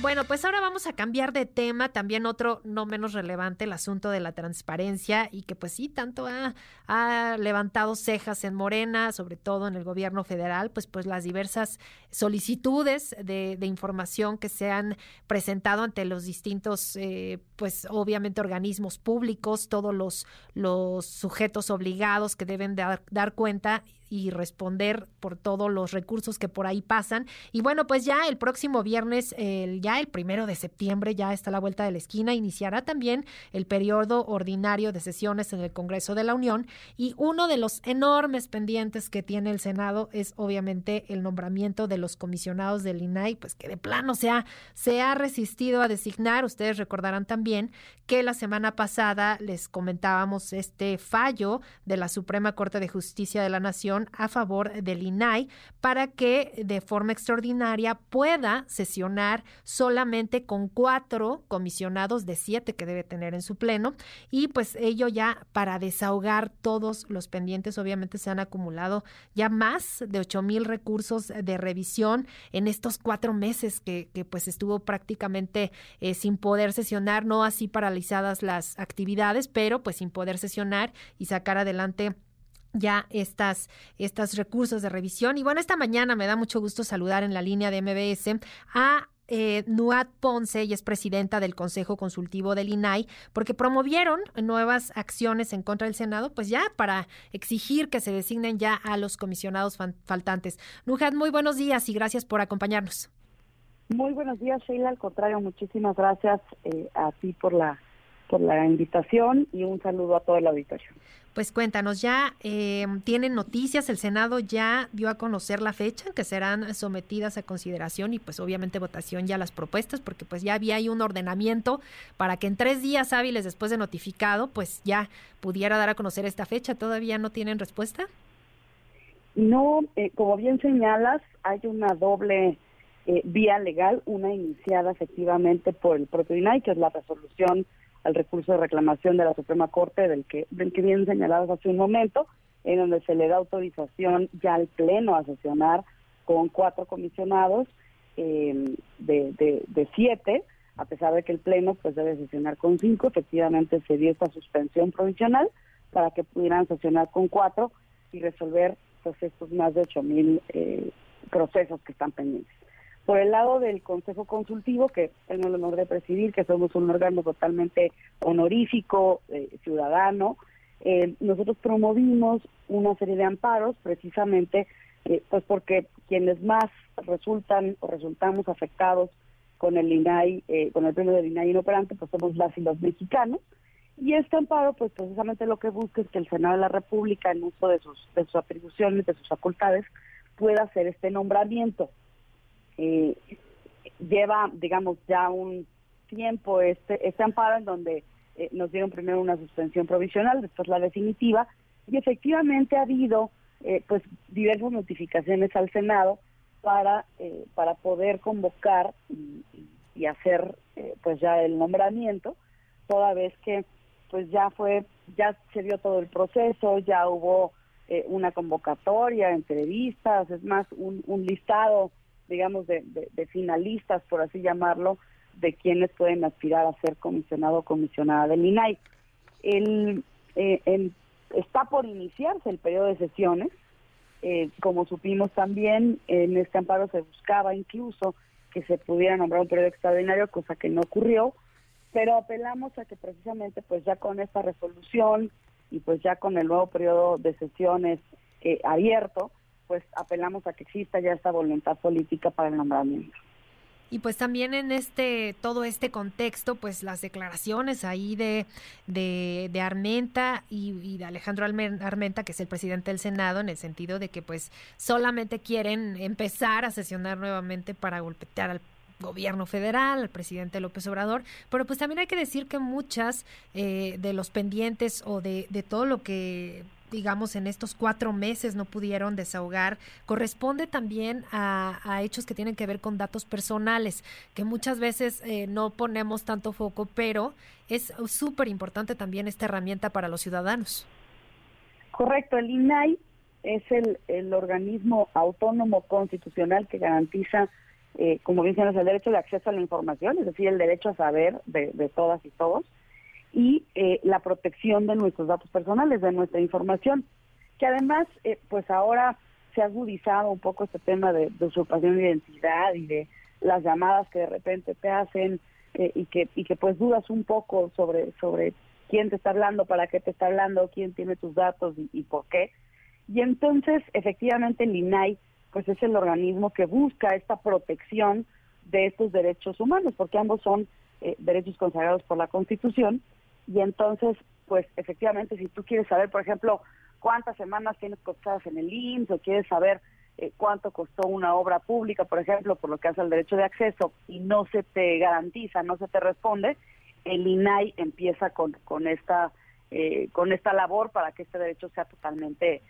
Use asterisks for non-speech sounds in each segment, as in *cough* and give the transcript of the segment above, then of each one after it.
Bueno, pues ahora vamos a cambiar de tema, también otro no menos relevante, el asunto de la transparencia y que pues sí, tanto ha, levantado cejas en Morena, sobre todo en el gobierno federal, pues pues las diversas solicitudes de, información que se han presentado ante los distintos, eh, pues obviamente organismos públicos, todos los, los sujetos obligados que deben dar, dar cuenta y responder por todos los recursos que por ahí pasan. Y bueno, pues ya el próximo viernes, el, el primero de septiembre, ya está la vuelta de la esquina, iniciará también el periodo ordinario de sesiones en el Congreso de la Unión. Y uno de los enormes pendientes que tiene el Senado es obviamente el nombramiento de los comisionados del INAI, pues que de plano se ha, se ha resistido a designar. Ustedes recordarán también que la semana pasada les comentábamos este fallo de la Suprema Corte de Justicia de la Nación a favor del INAI para que de forma extraordinaria pueda sesionar solamente con cuatro comisionados de siete que debe tener en su pleno y pues ello ya para desahogar todos los pendientes obviamente se han acumulado ya más de ocho mil recursos de revisión en estos cuatro meses que, pues estuvo prácticamente eh, sin poder sesionar, no así paralizadas las actividades, pero pues sin poder sesionar y sacar adelante ya estas, estos recursos de revisión. Y bueno, esta mañana me da mucho gusto saludar en la línea de MBS a eh, Nuat Ponce, y es presidenta del Consejo Consultivo del INAI, porque promovieron nuevas acciones en contra del Senado, pues ya para exigir que se designen ya a los comisionados faltantes. Nuhat, muy buenos días y gracias por acompañarnos. Muy buenos días, Sheila. Al contrario, muchísimas gracias eh, a ti por la por la invitación y un saludo a toda la auditorio. Pues cuéntanos, ya eh, tienen noticias, el Senado ya dio a conocer la fecha en que serán sometidas a consideración y pues obviamente votación ya las propuestas, porque pues ya había ahí un ordenamiento para que en tres días hábiles después de notificado, pues ya pudiera dar a conocer esta fecha. ¿Todavía no tienen respuesta? No, eh, como bien señalas, hay una doble eh, vía legal, una iniciada efectivamente por el propio INAI, que es la resolución al recurso de reclamación de la Suprema Corte del que, del que bien señalados hace un momento, en donde se le da autorización ya al Pleno a sesionar con cuatro comisionados eh, de, de, siete, a pesar de que el Pleno pues debe sesionar con cinco, efectivamente se dio esta suspensión provisional para que pudieran sesionar con cuatro y resolver pues estos más de ocho mil eh, procesos que están pendientes. Por el lado del Consejo Consultivo, que tengo el honor de presidir, que somos un órgano totalmente honorífico, eh, ciudadano, eh, nosotros promovimos una serie de amparos precisamente eh, pues porque quienes más resultan o resultamos afectados con el INAI, con el premio del INAI inoperante, pues somos las y los mexicanos. Y este amparo, pues precisamente lo que busca es que el Senado de la República, en uso de sus, de sus atribuciones, de sus facultades, pueda hacer este nombramiento eh, lleva, digamos, ya un tiempo este, este amparo en donde eh, nos dieron primero una suspensión provisional, después la definitiva, y efectivamente ha habido eh, pues diversas notificaciones al Senado para, eh, para poder convocar y, y hacer pues ya el nombramiento, toda vez que pues ya fue, ya se dio todo el proceso, ya hubo una convocatoria, entrevistas, es más, un, un listado digamos, de, finalistas, por así llamarlo, de quienes pueden aspirar a ser comisionado o comisionada del INAI. El, eh, está por iniciarse el periodo de sesiones. Eh, como supimos también, en este amparo se buscaba incluso que se pudiera nombrar un periodo extraordinario, cosa que no ocurrió, pero apelamos a que precisamente pues ya con esta resolución y pues ya con el nuevo periodo de sesiones eh, abierto, pues apelamos a que exista ya esta voluntad política para el nombramiento. Y pues también en este, todo este contexto, pues las declaraciones ahí de, de, Armenta y, de Alejandro Armenta, que es el presidente del Senado, en el sentido de que pues solamente quieren empezar a sesionar nuevamente para golpetear al gobierno federal, al presidente López Obrador, pero pues también hay que decir que muchas eh, de los pendientes o de, de todo lo que digamos, en estos cuatro meses no pudieron desahogar, corresponde también a, hechos que tienen que ver con datos personales, que muchas veces eh, no ponemos tanto foco, pero es súper importante también esta herramienta para los ciudadanos. Correcto, el INAI es el, el organismo autónomo constitucional que garantiza, eh, como dicen, el derecho de acceso a la información, es decir, el derecho a saber de todas y todos, y eh, la protección de nuestros datos personales, de nuestra información, que además, eh, pues ahora se ha agudizado un poco este tema de, usurpación de identidad y de las llamadas que de repente te hacen eh, y que y que pues dudas un poco sobre sobre quién te está hablando, para qué te está hablando, quién tiene tus datos y, por qué. Y entonces, efectivamente, el INAI pues es el organismo que busca esta protección de estos derechos humanos, porque ambos son eh, derechos consagrados por la Constitución. Y entonces, pues efectivamente, si tú quieres saber, por ejemplo, cuántas semanas tienes costadas en el IMSS o quieres saber eh, cuánto costó una obra pública, por ejemplo, por lo que hace el derecho de acceso y no se te garantiza, no se te responde, el INAI empieza con, con esta eh, con esta labor para que este derecho sea totalmente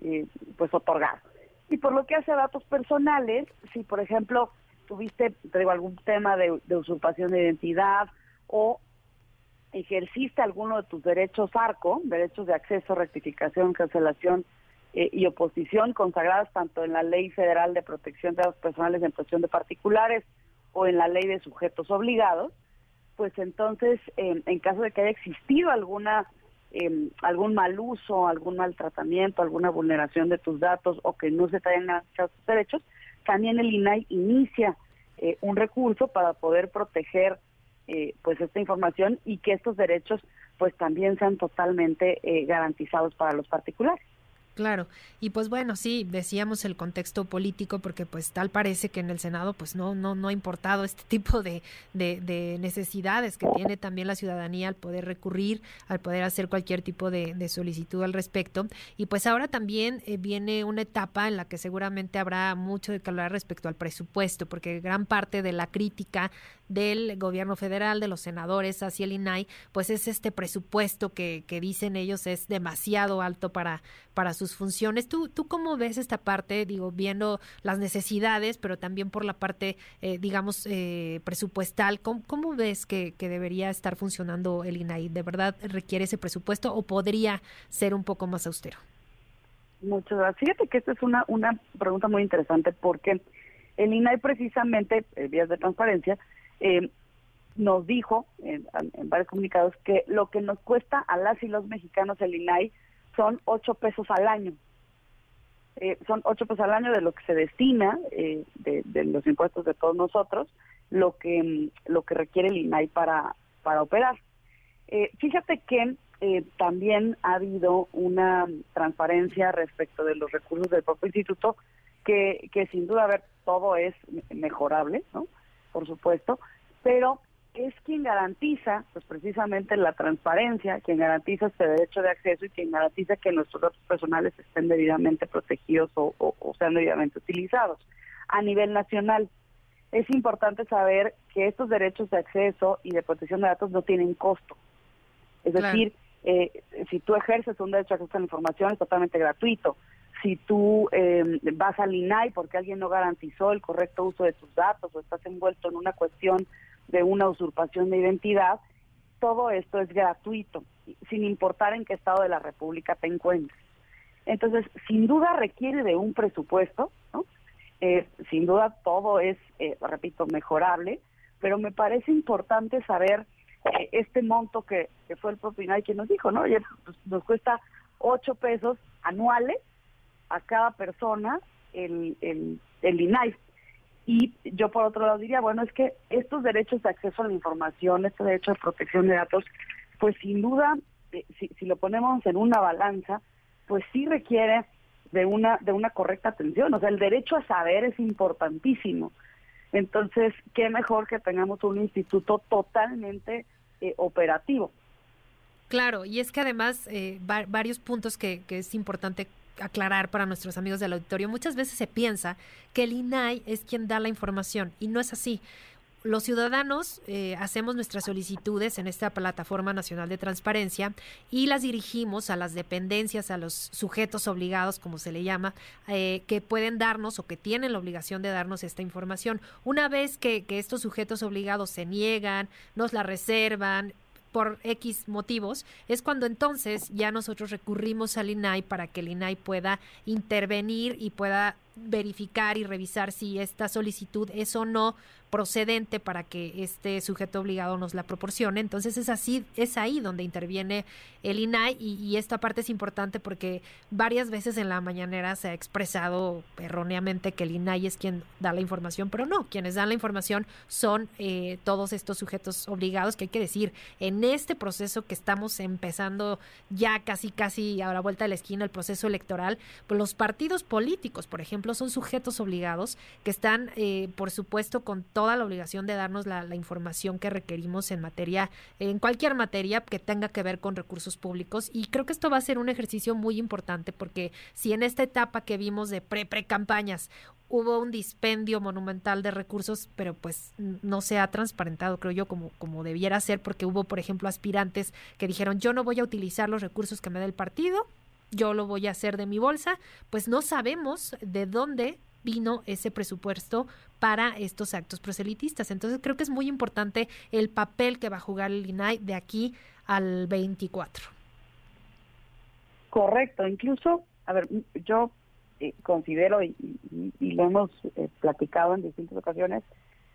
eh, pues otorgado. Y por lo que hace a datos personales, si por ejemplo tuviste te digo, algún tema de usurpación de identidad o ejerciste alguno de tus derechos ARCO, derechos de acceso, rectificación, cancelación eh, y oposición, consagradas tanto en la Ley Federal de Protección de Datos Personales en protección de particulares o en la Ley de Sujetos Obligados, pues entonces, en caso de que haya existido alguna eh, algún mal uso, algún maltratamiento, alguna vulneración de tus datos o que no se te hayan garantizado tus derechos, también el INAI inicia eh, un recurso para poder proteger eh, pues esta información y que estos derechos pues también sean totalmente eh, garantizados para los particulares. Claro, y pues bueno, sí, decíamos el contexto político porque pues tal parece que en el Senado pues no, no, no ha importado este *laughs* tipo de, de, necesidades que tiene también la ciudadanía al poder recurrir, al poder hacer cualquier tipo de, solicitud al respecto. Y pues ahora también eh, viene una etapa en la que seguramente habrá mucho de que hablar respecto al presupuesto, porque gran parte de la crítica del gobierno federal, de los senadores hacia el INAI, pues es este presupuesto que, que dicen ellos es demasiado alto para, para sus funciones. ¿Tú, ¿Tú cómo ves esta parte, digo, viendo las necesidades, pero también por la parte, eh, digamos, eh, presupuestal? ¿Cómo, ves que, que, debería estar funcionando el INAI? ¿De verdad requiere ese presupuesto o podría ser un poco más austero? Muchas gracias. Fíjate que esta es una, una pregunta muy interesante porque el INAI precisamente, eh, vías de transparencia, nos dijo en, en, varios comunicados que lo que nos cuesta a las y los mexicanos el INAI son ocho pesos al año. Eh, son ocho pesos al año de lo que se destina eh, de, los impuestos de todos nosotros, lo que mm, lo que requiere el INAI para para operar. Eh, fíjate que también ha habido una transparencia respecto de los recursos del propio instituto, que, que sin duda, a ver, todo es mejorable, ¿no? Por supuesto, pero es quien garantiza, pues precisamente la transparencia, quien garantiza este derecho de acceso y quien garantiza que nuestros datos personales estén debidamente protegidos o, sean debidamente utilizados a nivel nacional. Es importante saber que estos derechos de acceso y de protección de datos no tienen costo. Es decir, eh, si tú ejerces un derecho de acceso a la información es totalmente gratuito. Si tú eh, vas al INAI porque alguien no garantizó el correcto uso de tus datos o estás envuelto en una cuestión de una usurpación de identidad, todo esto es gratuito, sin importar en qué estado de la República te encuentres. Entonces, sin duda requiere de un presupuesto, ¿no? Eh, sin duda todo es, eh, repito, mejorable, pero me parece importante saber eh, este monto que, fue el propio INAI que nos dijo, ¿no? Pues, nos cuesta 8 pesos anuales a cada persona el, el, el INAI. Y yo por otro lado diría, bueno, es que estos derechos de acceso a la información, este derecho de protección de datos, pues sin duda, eh, si, si lo ponemos en una balanza, pues sí requiere de una de una correcta atención. O sea, el derecho a saber es importantísimo. Entonces, qué mejor que tengamos un instituto totalmente eh, operativo. Claro, y es que además eh, varios puntos que, que es importante aclarar para nuestros amigos del auditorio, muchas veces se piensa que el INAI es quien da la información y no es así. Los ciudadanos eh, hacemos nuestras solicitudes en esta plataforma nacional de transparencia y las dirigimos a las dependencias, a los sujetos obligados, como se le llama, eh, que pueden darnos o que tienen la obligación de darnos esta información. Una vez que, que estos sujetos obligados se niegan, nos la reservan, por X motivos, es cuando entonces ya nosotros recurrimos al INAI para que el INAI pueda intervenir y pueda verificar y revisar si esta solicitud es o no procedente para que este sujeto obligado nos la proporcione. Entonces es así, es ahí donde interviene el INAI y, esta parte es importante porque varias veces en la mañanera se ha expresado erróneamente que el INAI es quien da la información, pero no, quienes dan la información son eh, todos estos sujetos obligados que hay que decir, en este proceso que estamos empezando ya casi casi a la vuelta de la esquina, el proceso electoral, pues los partidos políticos, por ejemplo, son sujetos obligados que están, eh, por supuesto, con toda la obligación de darnos la, información que requerimos en materia, en cualquier materia que tenga que ver con recursos públicos. Y creo que esto va a ser un ejercicio muy importante porque si en esta etapa que vimos de pre-pre-campañas hubo un dispendio monumental de recursos, pero pues no se ha transparentado, creo yo, como, como debiera ser, porque hubo, por ejemplo, aspirantes que dijeron, yo no voy a utilizar los recursos que me da el partido, yo lo voy a hacer de mi bolsa, pues no sabemos de dónde vino ese presupuesto para estos actos proselitistas. Entonces creo que es muy importante el papel que va a jugar el INAI de aquí al 24. Correcto, incluso, a ver, yo eh, considero y, lo hemos eh, platicado en distintas ocasiones,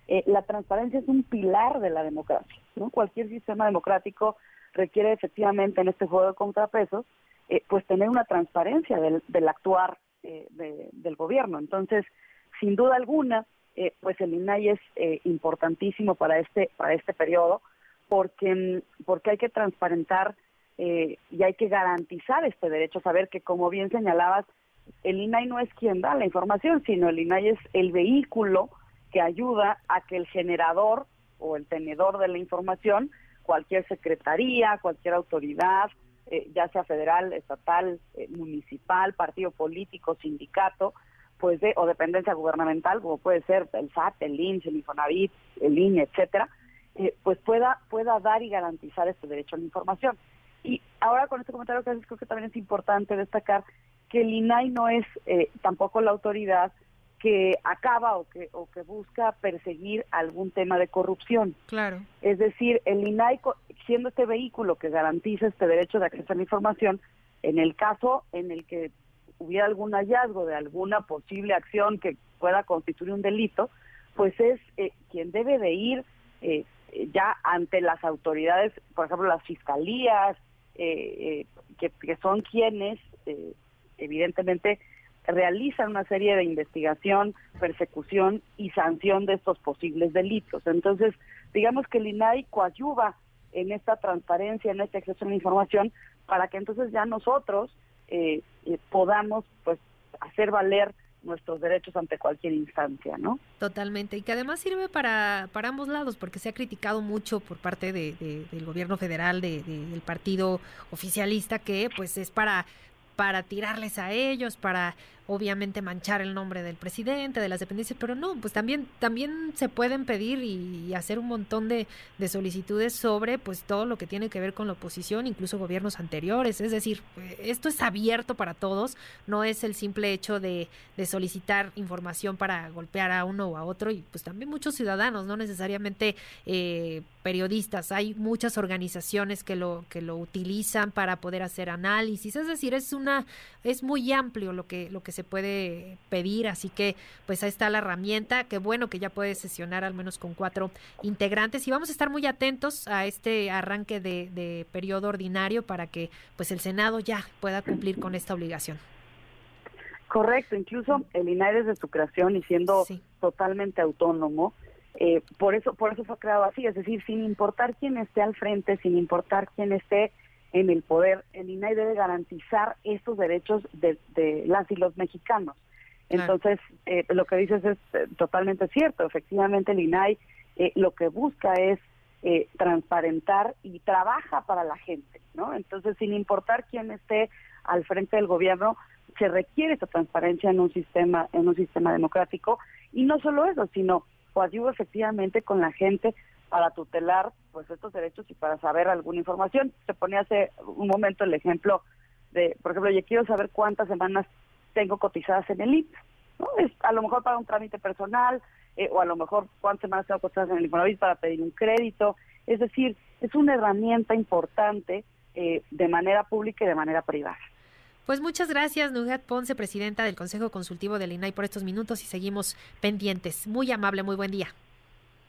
eh, la transparencia es un pilar de la democracia. ¿no? Cualquier sistema democrático requiere efectivamente en este juego de contrapesos, pues tener una transparencia del, del actuar eh, del gobierno. Entonces, sin duda alguna, eh, pues el INAI es eh, importantísimo para este para este periodo porque mm, porque hay que transparentar y hay que garantizar este derecho, saber que como bien señalabas, el INAI no es quien da la información, sino el INAI es el vehículo que ayuda a que el generador o el tenedor de la información, cualquier secretaría, cualquier autoridad, eh, ya sea federal, estatal, eh, municipal, partido político, sindicato, pues de, o dependencia gubernamental, como puede ser el SAT, el INS, el Infonavit, el INE, etcétera, eh, pues pueda, pueda dar y garantizar este derecho a la información. Y ahora con este comentario que haces, creo que también es importante destacar que el INAI no es tampoco la autoridad que acaba o que, o que busca perseguir algún tema de corrupción. Claro. Es decir, el INAI, siendo este vehículo que garantiza este derecho de acceso a la información, en el caso en el que hubiera algún hallazgo de alguna posible acción que pueda constituir un delito, pues es eh, quien debe de ir eh, ya ante las autoridades, por ejemplo, las fiscalías, eh, que, que, son quienes, evidentemente, realizan una serie de investigación, persecución y sanción de estos posibles delitos. Entonces, digamos que el INAI coadyuva en esta transparencia, en este acceso a la información, para que entonces ya nosotros eh, eh, podamos pues hacer valer nuestros derechos ante cualquier instancia, ¿no? Totalmente, y que además sirve para, para ambos lados, porque se ha criticado mucho por parte de, del gobierno federal, de, del partido oficialista, que pues es para para tirarles a ellos, para obviamente manchar el nombre del presidente, de las dependencias, pero no, pues también, también se pueden pedir y, hacer un montón de, de, solicitudes sobre pues todo lo que tiene que ver con la oposición, incluso gobiernos anteriores. Es decir, eh, esto es abierto para todos, no es el simple hecho de, de solicitar información para golpear a uno o a otro, y pues también muchos ciudadanos, no necesariamente eh, periodistas, hay muchas organizaciones que lo, que lo utilizan para poder hacer análisis, es decir, es una, es muy amplio lo que, lo que se puede pedir, así que pues ahí está la herramienta, qué bueno que ya puede sesionar al menos con cuatro integrantes. Y vamos a estar muy atentos a este arranque de, periodo ordinario para que pues el Senado ya pueda cumplir con esta obligación. Correcto, incluso el INAI desde su creación y siendo totalmente autónomo, eh, por eso por eso fue creado así, es decir, sin importar quién esté al frente, sin importar quién esté en el poder, el INAI debe garantizar estos derechos de, las y los mexicanos. Entonces, eh, lo que dices es eh, totalmente cierto. Efectivamente, el INAI lo que busca es transparentar y trabaja para la gente, ¿no? Entonces, sin importar quién esté al frente del gobierno, se requiere esa transparencia en un sistema en un sistema democrático y no solo eso, sino coadyuva efectivamente con la gente para tutelar pues estos derechos y para saber alguna información. Se ponía hace un momento el ejemplo de, por ejemplo, yo quiero saber cuántas semanas tengo cotizadas en el IPS, ¿no? Es a lo mejor para un trámite personal eh, o a lo mejor cuántas semanas tengo cotizadas en el Infonavit para pedir un crédito. Es decir, es una herramienta importante eh, de manera pública y de manera privada. Pues muchas gracias, Nugget Ponce, presidenta del Consejo Consultivo del INAI, por estos minutos y seguimos pendientes. Muy amable, muy buen día.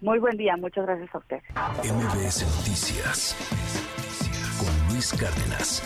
Muy buen día, muchas gracias a usted. MBS Noticias con Luis Cárdenas.